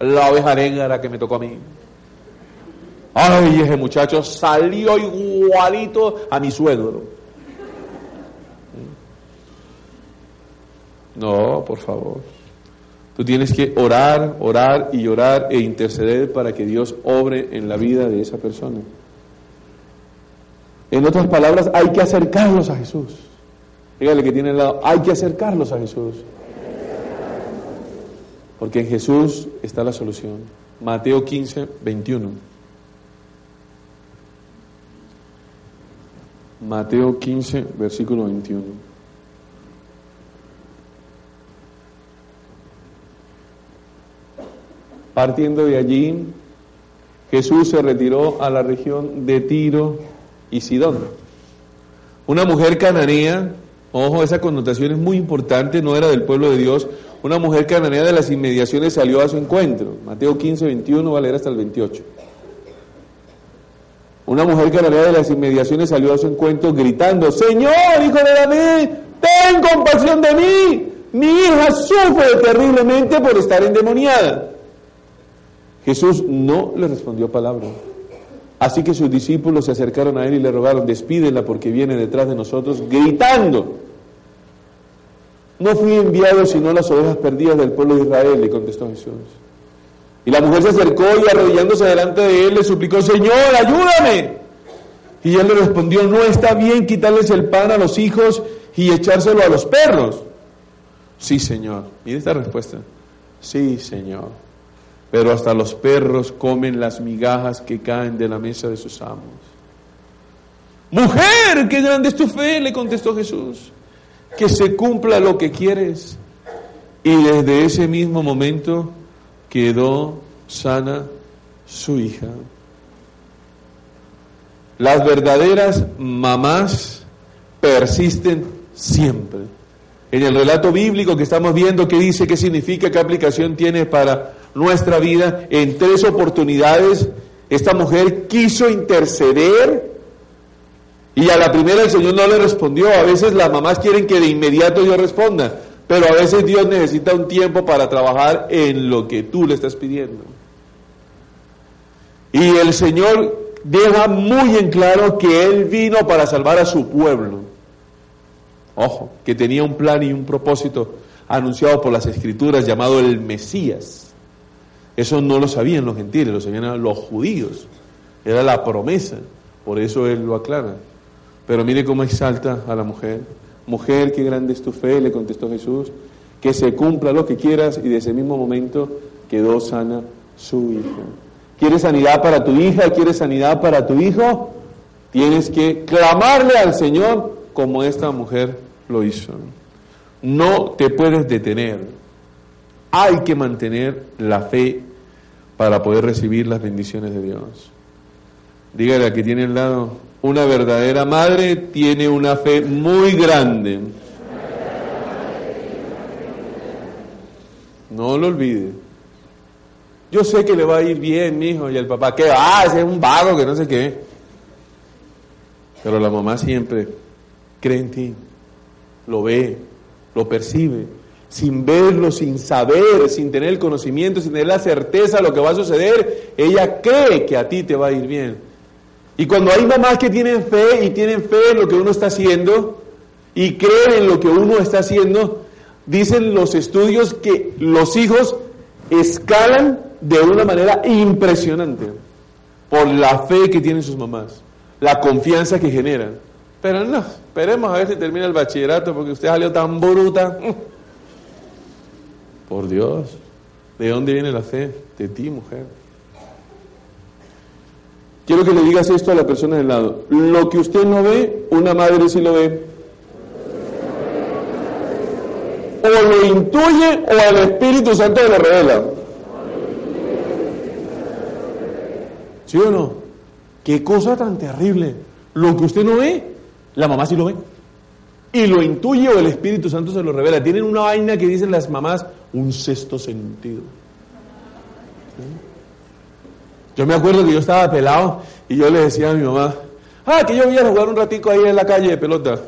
la oveja negra que me tocó a mí. Ay, ese muchacho salió igualito a mi suegro. No, por favor. Tú tienes que orar, orar y orar e interceder para que Dios obre en la vida de esa persona. En otras palabras, hay que acercarlos a Jesús. Dígale que tiene al lado, hay que acercarlos a Jesús. Porque en Jesús está la solución. Mateo 15, 21. Mateo 15, versículo 21. Partiendo de allí, Jesús se retiró a la región de Tiro y Sidón. Una mujer cananea, ojo, esa connotación es muy importante, no era del pueblo de Dios, una mujer cananea de las inmediaciones salió a su encuentro. Mateo 15, 21, va a leer hasta el 28. Una mujer cananea de las inmediaciones salió a su encuentro gritando, Señor, hijo de David, ten compasión de mí. Mi hija sufre terriblemente por estar endemoniada. Jesús no le respondió palabra. Así que sus discípulos se acercaron a él y le rogaron, despídela porque viene detrás de nosotros gritando. No fui enviado sino las ovejas perdidas del pueblo de Israel, le contestó Jesús. Y la mujer se acercó y arrodillándose delante de él le suplicó, Señor, ayúdame. Y él le respondió, no está bien quitarles el pan a los hijos y echárselo a los perros. Sí, Señor. Mire esta respuesta. Sí, Señor pero hasta los perros comen las migajas que caen de la mesa de sus amos. Mujer, qué grande es tu fe, le contestó Jesús. Que se cumpla lo que quieres. Y desde ese mismo momento quedó sana su hija. Las verdaderas mamás persisten siempre. En el relato bíblico que estamos viendo, ¿qué dice? ¿Qué significa? ¿Qué aplicación tiene para nuestra vida? En tres oportunidades, esta mujer quiso interceder y a la primera el Señor no le respondió. A veces las mamás quieren que de inmediato Dios responda, pero a veces Dios necesita un tiempo para trabajar en lo que tú le estás pidiendo. Y el Señor deja muy en claro que Él vino para salvar a su pueblo. Ojo, que tenía un plan y un propósito anunciado por las Escrituras llamado el Mesías. Eso no lo sabían los gentiles, lo sabían los judíos. Era la promesa, por eso Él lo aclara. Pero mire cómo exalta a la mujer. Mujer, qué grande es tu fe, le contestó Jesús. Que se cumpla lo que quieras y de ese mismo momento quedó sana su hijo. ¿Quieres sanidad para tu hija? ¿Quieres sanidad para tu hijo? Tienes que clamarle al Señor como esta mujer lo hizo. No te puedes detener. Hay que mantener la fe para poder recibir las bendiciones de Dios. Dígale a que tiene al lado, una verdadera madre tiene una fe muy grande. No lo olvide. Yo sé que le va a ir bien, mi hijo, y el papá, que ah, ese es un vago, que no sé qué. Pero la mamá siempre cree en ti, lo ve, lo percibe, sin verlo, sin saber, sin tener el conocimiento, sin tener la certeza de lo que va a suceder, ella cree que a ti te va a ir bien. Y cuando hay mamás que tienen fe y tienen fe en lo que uno está haciendo y creen en lo que uno está haciendo, dicen los estudios que los hijos escalan de una manera impresionante por la fe que tienen sus mamás, la confianza que generan. Pero no, esperemos a ver si termina el bachillerato porque usted salió tan bruta. Por Dios, ¿de dónde viene la fe? De ti, mujer. Quiero que le digas esto a la persona del lado. Lo que usted no ve, una madre sí lo ve. O lo intuye o el Espíritu Santo lo revela. ¿Sí o no? Qué cosa tan terrible. Lo que usted no ve, la mamá sí lo ve. Y lo intuye o el Espíritu Santo se lo revela. Tienen una vaina que dicen las mamás, un sexto sentido. Yo me acuerdo que yo estaba pelado y yo le decía a mi mamá, ah, que yo voy a jugar un ratico ahí en la calle de pelota.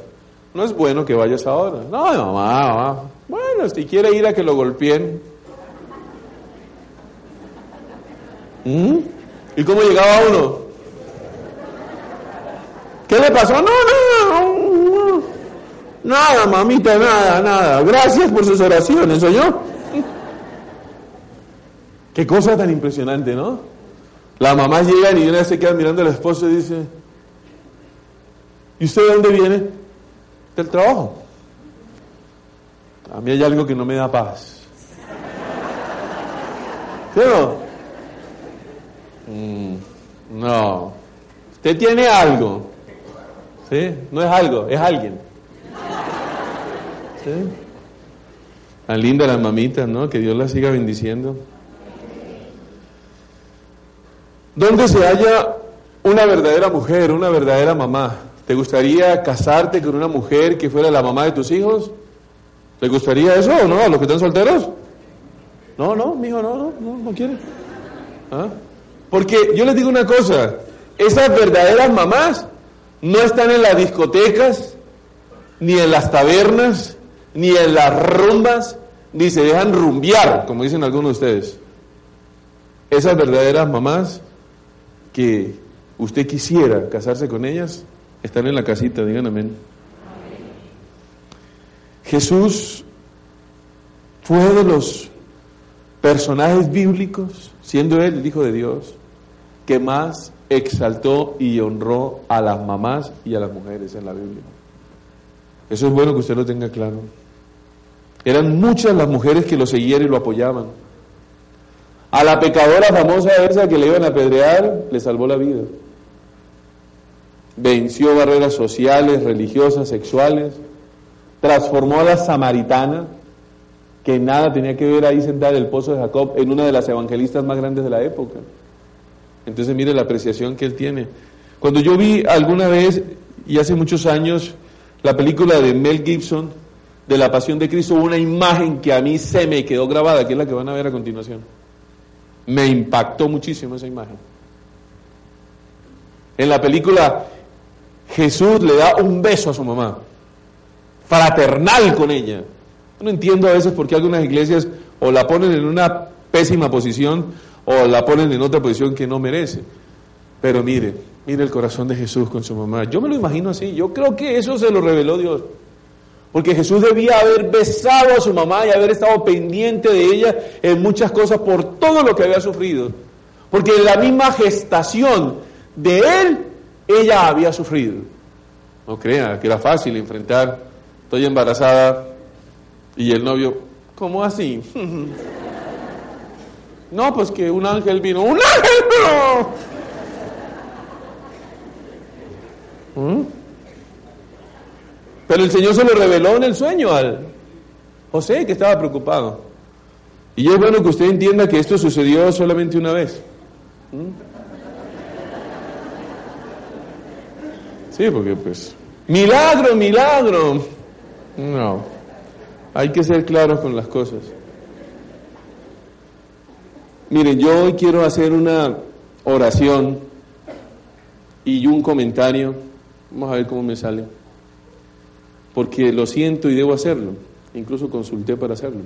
No es bueno que vayas ahora. No, mamá, mamá. Bueno, si quiere ir a que lo golpeen. ¿Mm? ¿Y cómo llegaba uno? ¿Qué le pasó? No, no, no. Nada, mamita, nada, nada. Gracias por sus oraciones, ¿soy yo? Qué cosa tan impresionante, ¿no? Las mamás llegan y una se queda mirando al esposo y dice, ¿y usted de dónde viene? Del trabajo. A mí hay algo que no me da paz. ¿Sí o no? Mm, no. Usted tiene algo. ¿Sí? No es algo, es alguien. ¿Sí? Tan linda las mamitas, ¿no? Que Dios las siga bendiciendo. ¿Dónde se halla una verdadera mujer, una verdadera mamá? ¿Te gustaría casarte con una mujer que fuera la mamá de tus hijos? ¿Te gustaría eso o no? ¿A los que están solteros? No, no, mijo, no, no, no, no quiere. ¿Ah? Porque yo les digo una cosa, esas verdaderas mamás no están en las discotecas, ni en las tabernas, ni en las rumbas, ni se dejan rumbear, como dicen algunos de ustedes. Esas verdaderas mamás que usted quisiera casarse con ellas, están en la casita, digan amén. Jesús fue de los personajes bíblicos, siendo él el Hijo de Dios, que más exaltó y honró a las mamás y a las mujeres en la Biblia. Eso es bueno que usted lo tenga claro. Eran muchas las mujeres que lo seguían y lo apoyaban. A la pecadora famosa esa que le iban a apedrear, le salvó la vida. venció barreras sociales, religiosas, sexuales, transformó a la samaritana, que nada tenía que ver ahí sentada en el pozo de Jacob, en una de las evangelistas más grandes de la época. Entonces mire la apreciación que él tiene. Cuando yo vi alguna vez, y hace muchos años, la película de Mel Gibson, de la Pasión de Cristo, una imagen que a mí se me quedó grabada, que es la que van a ver a continuación. Me impactó muchísimo esa imagen. En la película, Jesús le da un beso a su mamá, fraternal con ella. No entiendo a veces por qué algunas iglesias o la ponen en una pésima posición o la ponen en otra posición que no merece. Pero mire, mire el corazón de Jesús con su mamá. Yo me lo imagino así. Yo creo que eso se lo reveló Dios. Porque Jesús debía haber besado a su mamá y haber estado pendiente de ella en muchas cosas por todo lo que había sufrido. Porque en la misma gestación de él, ella había sufrido. No crea que era fácil enfrentar, estoy embarazada y el novio, ¿cómo así? No, pues que un ángel vino. ¡Un ángel! ¿Mm? Pero el Señor se lo reveló en el sueño al José, que estaba preocupado. Y es bueno que usted entienda que esto sucedió solamente una vez. ¿Mm? Sí, porque pues, milagro, milagro. No, hay que ser claros con las cosas. Miren, yo hoy quiero hacer una oración y un comentario. Vamos a ver cómo me sale. Porque lo siento y debo hacerlo. Incluso consulté para hacerlo.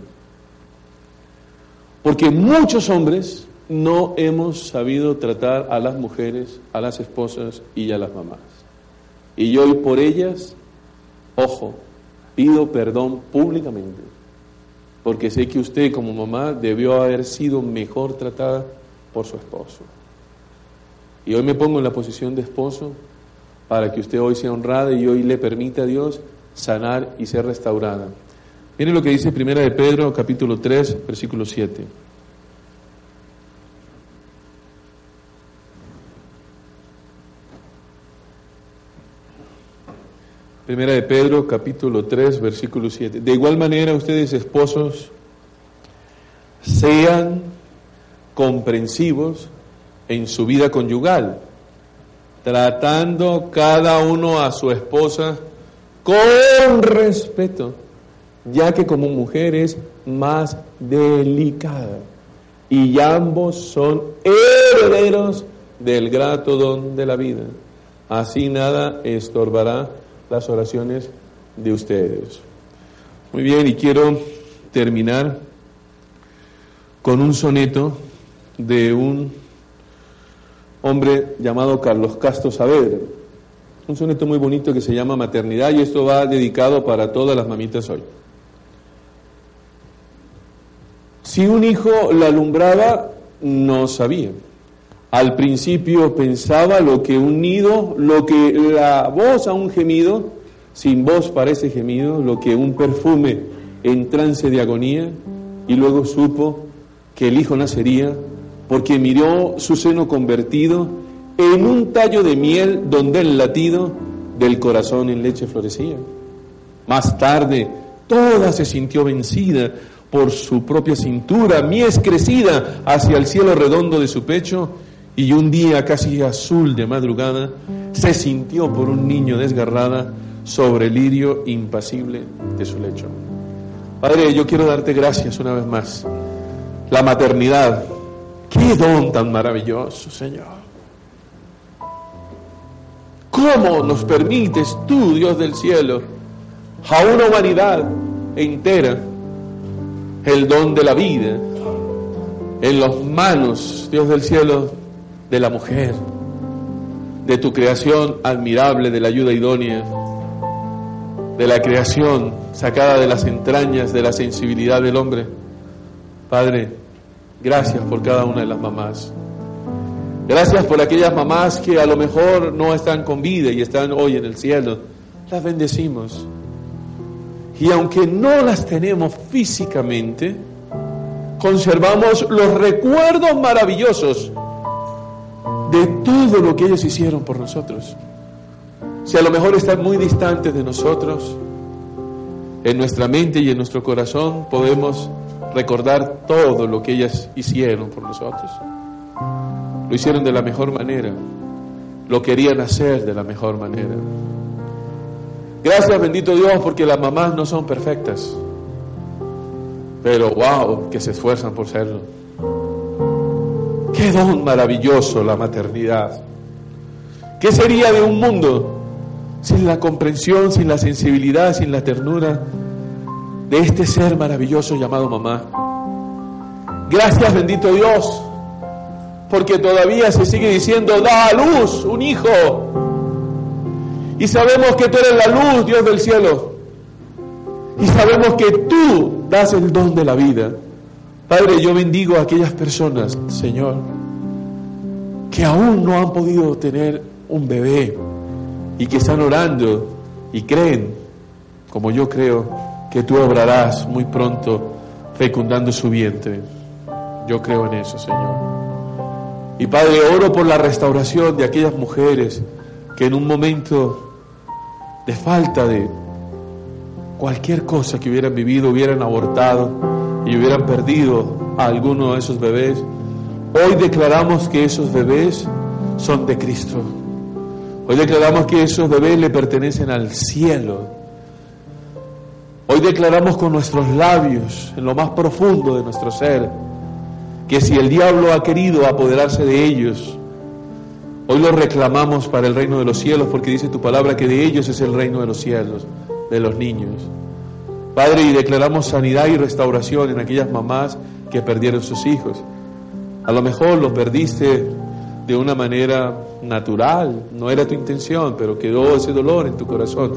Porque muchos hombres no hemos sabido tratar a las mujeres, a las esposas y a las mamás. Y yo hoy por ellas, ojo, pido perdón públicamente porque sé que usted como mamá debió haber sido mejor tratada por su esposo. Y hoy me pongo en la posición de esposo para que usted hoy sea honrada y hoy le permita a Dios sanar y ser restaurada. Miren lo que dice Primera de Pedro, capítulo 3, versículo 7. Primera de Pedro, capítulo 3, versículo 7. De igual manera, ustedes esposos, sean comprensivos en su vida conyugal, tratando cada uno a su esposa con respeto, ya que como mujer es más delicada y ambos son herederos del grato don de la vida. Así nada estorbará las oraciones de ustedes. Muy bien, y quiero terminar con un soneto de un hombre llamado Carlos Castro Saavedra. Un soneto muy bonito que se llama Maternidad y esto va dedicado para todas las mamitas hoy. Si un hijo la alumbraba, no sabía. Al principio pensaba lo que un nido, lo que la voz a un gemido, sin voz parece gemido, lo que un perfume en trance de agonía, y luego supo que el hijo nacería porque miró su seno convertido en un tallo de miel donde el latido del corazón en leche florecía. Más tarde, toda se sintió vencida por su propia cintura, mies crecida hacia el cielo redondo de su pecho, y un día casi azul de madrugada se sintió por un niño desgarrada sobre el lirio impasible de su lecho. Padre, yo quiero darte gracias una vez más. La maternidad, qué don tan maravilloso, Señor. ¿Cómo nos permites tú, Dios del cielo, a una humanidad entera, el don de la vida, en las manos, Dios del cielo, de la mujer, de tu creación admirable, de la ayuda idónea, de la creación sacada de las entrañas de la sensibilidad del hombre. Padre, gracias por cada una de las mamás. Gracias por aquellas mamás que a lo mejor no están con vida y están hoy en el cielo. Las bendecimos. Y aunque no las tenemos físicamente, conservamos los recuerdos maravillosos de todo lo que ellos hicieron por nosotros. si a lo mejor están muy distantes de nosotros, en nuestra mente y en nuestro corazón podemos recordar todo lo que ellas hicieron por nosotros. Lo hicieron de la mejor manera, lo querían hacer de la mejor manera. Gracias bendito Dios porque las mamás no son perfectas, pero wow, que se esfuerzan por serlo. Qué don maravilloso la maternidad. ¿Qué sería de un mundo sin la comprensión, sin la sensibilidad, sin la ternura de este ser maravilloso llamado mamá. Gracias bendito Dios, porque todavía se sigue diciendo, da a luz un hijo. Y sabemos que tú eres la luz, Dios del cielo. Y sabemos que tú das el don de la vida. Padre, yo bendigo a aquellas personas, Señor, que aún no han podido tener un bebé y que están orando y creen, como yo creo, que tú obrarás muy pronto fecundando su vientre. Yo creo en eso, Señor. Y Padre, oro por la restauración de aquellas mujeres que en un momento de falta de cualquier cosa que hubieran vivido, hubieran abortado y hubieran perdido a alguno de esos bebés. Hoy declaramos que esos bebés son de Cristo. Hoy declaramos que esos bebés le pertenecen al cielo. Hoy declaramos con nuestros labios, en lo más profundo de nuestro ser, que si el diablo ha querido apoderarse de ellos, hoy los reclamamos para el reino de los cielos, porque dice tu palabra que de ellos es el reino de los cielos, de los niños. Padre, y declaramos sanidad y restauración en aquellas mamás que perdieron sus hijos. A lo mejor los perdiste de una manera natural, no era tu intención, pero quedó ese dolor en tu corazón.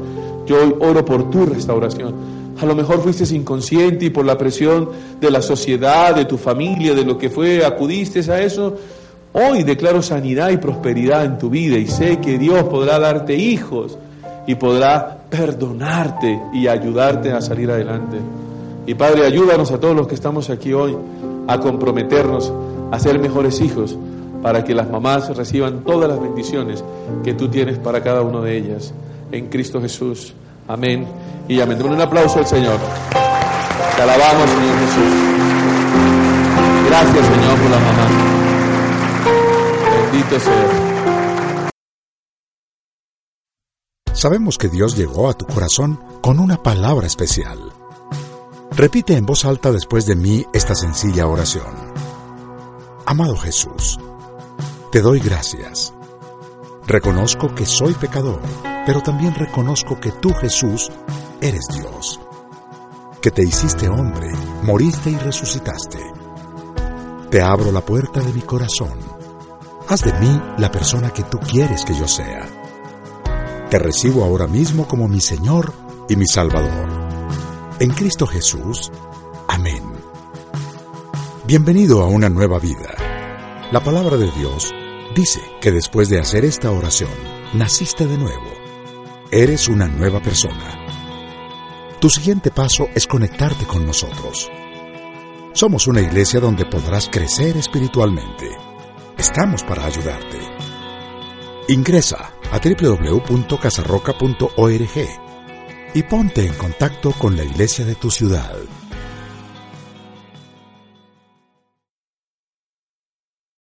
Yo hoy oro por tu restauración. A lo mejor fuiste inconsciente y por la presión de la sociedad, de tu familia, de lo que fue, acudiste a eso. Hoy declaro sanidad y prosperidad en tu vida y sé que Dios podrá darte hijos y podrá perdonarte y ayudarte a salir adelante. Y Padre, ayúdanos a todos los que estamos aquí hoy a comprometernos a ser mejores hijos para que las mamás reciban todas las bendiciones que tú tienes para cada uno de ellas. En Cristo Jesús. Amén. Y amén. Demos un aplauso al Señor. Te alabamos, Señor Jesús. Gracias, Señor, por la mamá. Bendito sea. Sabemos que Dios llegó a tu corazón con una palabra especial. Repite en voz alta después de mí esta sencilla oración. Amado Jesús, te doy gracias. Reconozco que soy pecador, pero también reconozco que tú, Jesús, eres Dios. Que te hiciste hombre, moriste y resucitaste. Te abro la puerta de mi corazón. Haz de mí la persona que tú quieres que yo sea. Te recibo ahora mismo como mi Señor y mi Salvador. En Cristo Jesús. Amén. Bienvenido a una nueva vida. La palabra de Dios dice que después de hacer esta oración, naciste de nuevo. Eres una nueva persona. Tu siguiente paso es conectarte con nosotros. Somos una iglesia donde podrás crecer espiritualmente. Estamos para ayudarte. Ingresa a www.casarroca.org y ponte en contacto con la iglesia de tu ciudad.